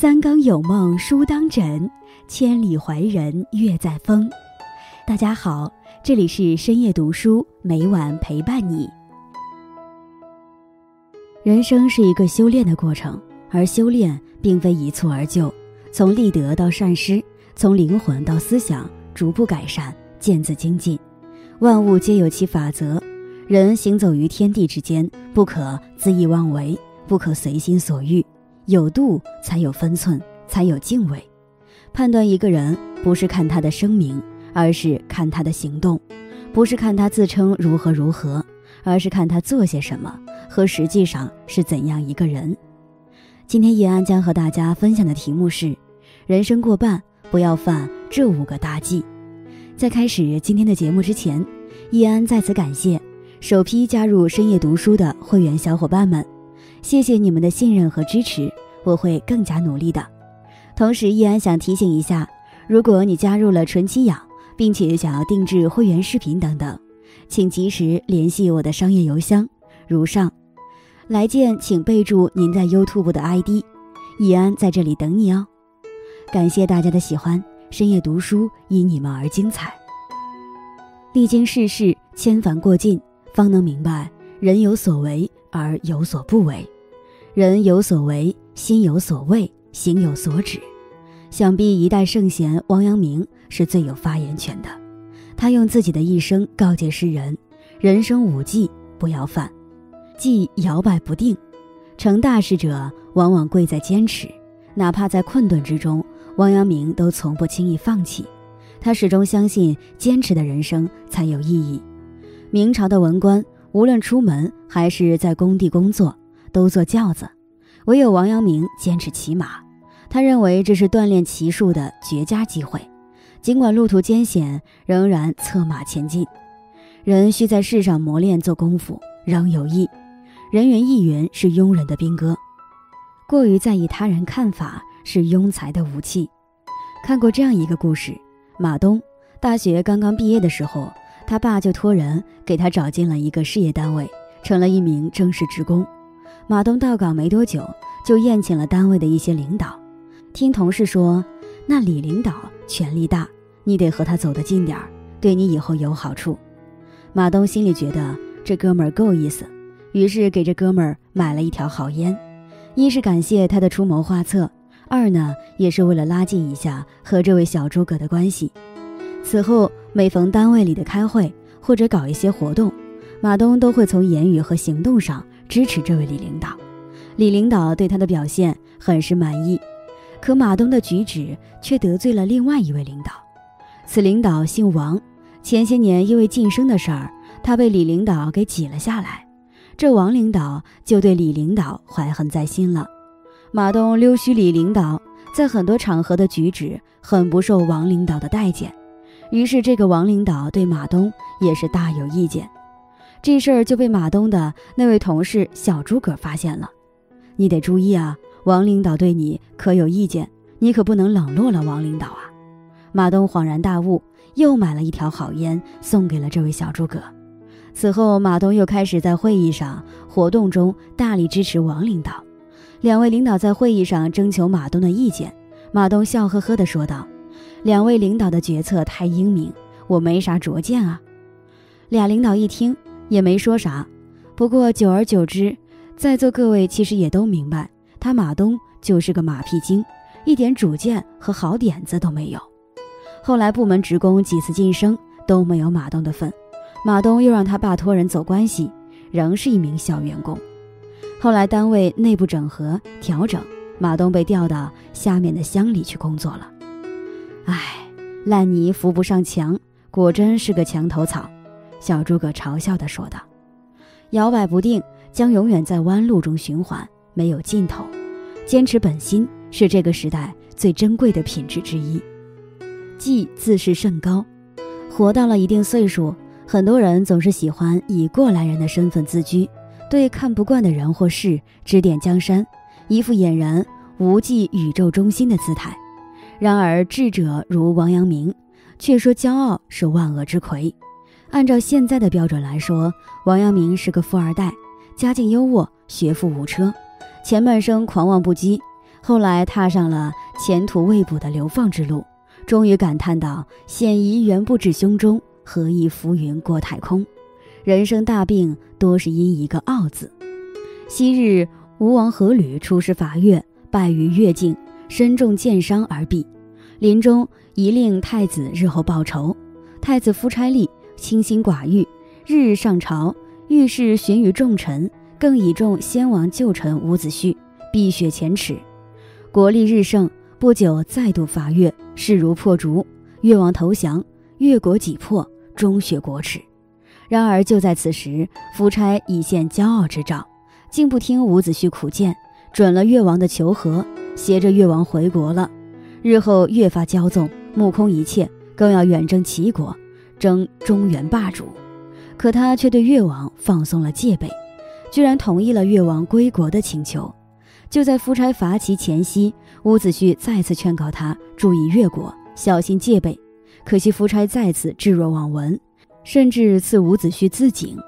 三更有梦书当枕，千里怀人月在风。大家好，这里是深夜读书，每晚陪伴你。人生是一个修炼的过程，而修炼并非一蹴而就，从立德到善施，从灵魂到思想，逐步改善，渐自精进。万物皆有其法则，人行走于天地之间，不可恣意妄为，不可随心所欲。有度才有分寸，才有敬畏。判断一个人，不是看他的声明，而是看他的行动；不是看他自称如何如何，而是看他做些什么和实际上是怎样一个人。今天叶安将和大家分享的题目是：人生过半，不要犯这五个大忌。在开始今天的节目之前，叶安在此感谢首批加入深夜读书的会员小伙伴们。谢谢你们的信任和支持，我会更加努力的。同时，依然想提醒一下，如果你加入了纯七养，并且想要定制会员视频等等，请及时联系我的商业邮箱如上。来见请备注您在 YouTube 的 ID，易安在这里等你哦。感谢大家的喜欢，深夜读书因你们而精彩。历经世事千帆过尽，方能明白人有所为。而有所不为，人有所为，心有所畏，行有所止。想必一代圣贤王阳明是最有发言权的。他用自己的一生告诫世人：人生五忌不要犯。忌摇摆不定，成大事者往往贵在坚持。哪怕在困顿之中，王阳明都从不轻易放弃。他始终相信，坚持的人生才有意义。明朝的文官。无论出门还是在工地工作，都坐轿子，唯有王阳明坚持骑马。他认为这是锻炼骑术的绝佳机会，尽管路途艰险，仍然策马前进。人需在世上磨练做功夫，仍有益。人云亦云是庸人的兵戈，过于在意他人看法是庸才的武器。看过这样一个故事：马东大学刚刚毕业的时候。他爸就托人给他找进了一个事业单位，成了一名正式职工。马东到岗没多久，就宴请了单位的一些领导。听同事说，那李领导权力大，你得和他走得近点儿，对你以后有好处。马东心里觉得这哥们儿够意思，于是给这哥们儿买了一条好烟，一是感谢他的出谋划策，二呢也是为了拉近一下和这位小诸葛的关系。此后，每逢单位里的开会或者搞一些活动，马东都会从言语和行动上支持这位李领导。李领导对他的表现很是满意，可马东的举止却得罪了另外一位领导。此领导姓王，前些年因为晋升的事儿，他被李领导给挤了下来。这王领导就对李领导怀恨在心了。马东溜须李领导在很多场合的举止很不受王领导的待见。于是，这个王领导对马东也是大有意见，这事儿就被马东的那位同事小诸葛发现了。你得注意啊，王领导对你可有意见，你可不能冷落了王领导啊！马东恍然大悟，又买了一条好烟送给了这位小诸葛。此后，马东又开始在会议上、活动中大力支持王领导。两位领导在会议上征求马东的意见，马东笑呵呵地说道。两位领导的决策太英明，我没啥拙见啊。俩领导一听也没说啥，不过久而久之，在座各位其实也都明白，他马东就是个马屁精，一点主见和好点子都没有。后来部门职工几次晋升都没有马东的份，马东又让他爸托人走关系，仍是一名小员工。后来单位内部整合调整，马东被调到下面的乡里去工作了。唉，烂泥扶不上墙，果真是个墙头草。小诸葛嘲笑地说道：“摇摆不定，将永远在弯路中循环，没有尽头。坚持本心是这个时代最珍贵的品质之一。”既自视甚高，活到了一定岁数，很多人总是喜欢以过来人的身份自居，对看不惯的人或事指点江山，一副俨然无忌宇宙中心的姿态。然而智者如王阳明，却说骄傲是万恶之魁。按照现在的标准来说，王阳明是个富二代，家境优渥，学富五车。前半生狂妄不羁，后来踏上了前途未卜的流放之路，终于感叹道：“险夷原不至胸中，何以浮云过太空？”人生大病多是因一个“傲”字。昔日吴王阖闾出师伐越，败于越境，身中箭伤而毙。临终遗令太子日后报仇。太子夫差立清心寡欲，日日上朝，遇事询于重臣，更倚重先王旧臣伍子胥，碧血前耻。国力日盛，不久再度伐越，势如破竹，越王投降，越国己破，终血国耻。然而就在此时，夫差已现骄傲之兆，竟不听伍子胥苦谏，准了越王的求和，携着越王回国了。日后越发骄纵，目空一切。更要远征齐国，争中原霸主，可他却对越王放松了戒备，居然同意了越王归国的请求。就在夫差伐齐前夕，伍子胥再次劝告他注意越国，小心戒备。可惜夫差再次置若罔闻，甚至赐伍子胥自警。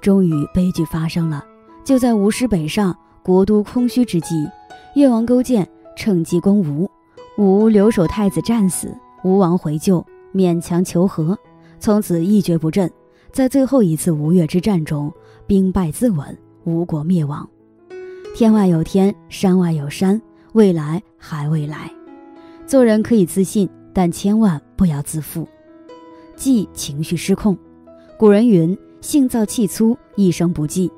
终于悲剧发生了，就在吴师北上，国都空虚之际，越王勾践趁机攻吴，吴留守太子战死，吴王回救。勉强求和，从此一蹶不振。在最后一次吴越之战中，兵败自刎，吴国灭亡。天外有天，山外有山，未来还未来。做人可以自信，但千万不要自负。忌情绪失控。古人云：“性躁气粗，一生不济。”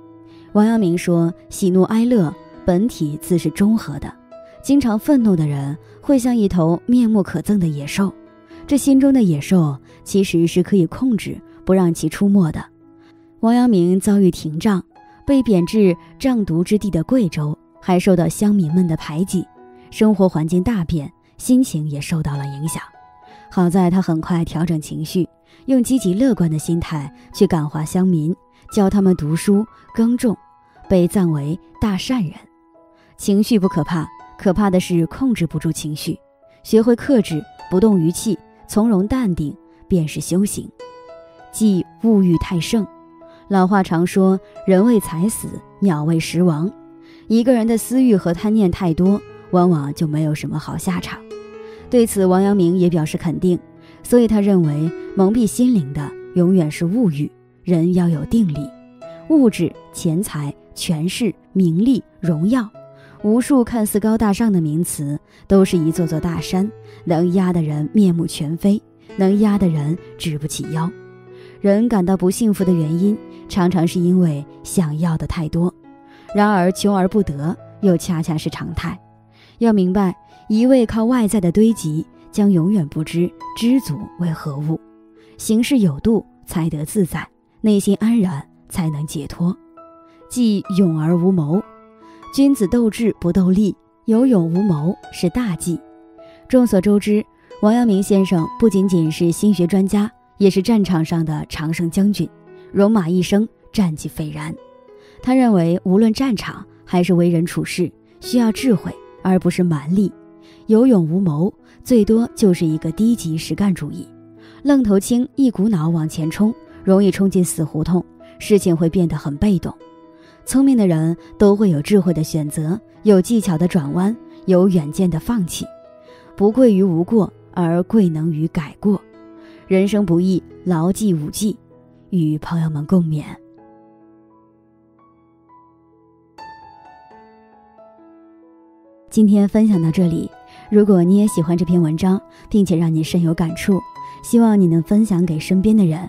王阳明说：“喜怒哀乐本体自是中和的，经常愤怒的人会像一头面目可憎的野兽。”这心中的野兽其实是可以控制，不让其出没的。王阳明遭遇廷杖，被贬至瘴毒之地的贵州，还受到乡民们的排挤，生活环境大变，心情也受到了影响。好在他很快调整情绪，用积极乐观的心态去感化乡民，教他们读书耕种，被赞为大善人。情绪不可怕，可怕的是控制不住情绪，学会克制，不动于气。从容淡定便是修行，忌物欲太盛。老话常说：“人为财死，鸟为食亡。”一个人的私欲和贪念太多，往往就没有什么好下场。对此，王阳明也表示肯定。所以他认为，蒙蔽心灵的永远是物欲。人要有定力，物质、钱财、权势、名利、荣耀。无数看似高大上的名词，都是一座座大山，能压得人面目全非，能压得人直不起腰。人感到不幸福的原因，常常是因为想要的太多。然而求而不得，又恰恰是常态。要明白，一味靠外在的堆积，将永远不知知足为何物。行事有度，才得自在；内心安然，才能解脱。即勇而无谋。君子斗智不斗力，有勇无谋是大忌。众所周知，王阳明先生不仅仅是心学专家，也是战场上的常胜将军，戎马一生，战绩斐然。他认为，无论战场还是为人处事，需要智慧，而不是蛮力。有勇无谋，最多就是一个低级实干主义，愣头青，一股脑往前冲，容易冲进死胡同，事情会变得很被动。聪明的人都会有智慧的选择，有技巧的转弯，有远见的放弃，不贵于无过，而贵能于改过。人生不易，牢记五忌，与朋友们共勉。今天分享到这里，如果你也喜欢这篇文章，并且让你深有感触，希望你能分享给身边的人，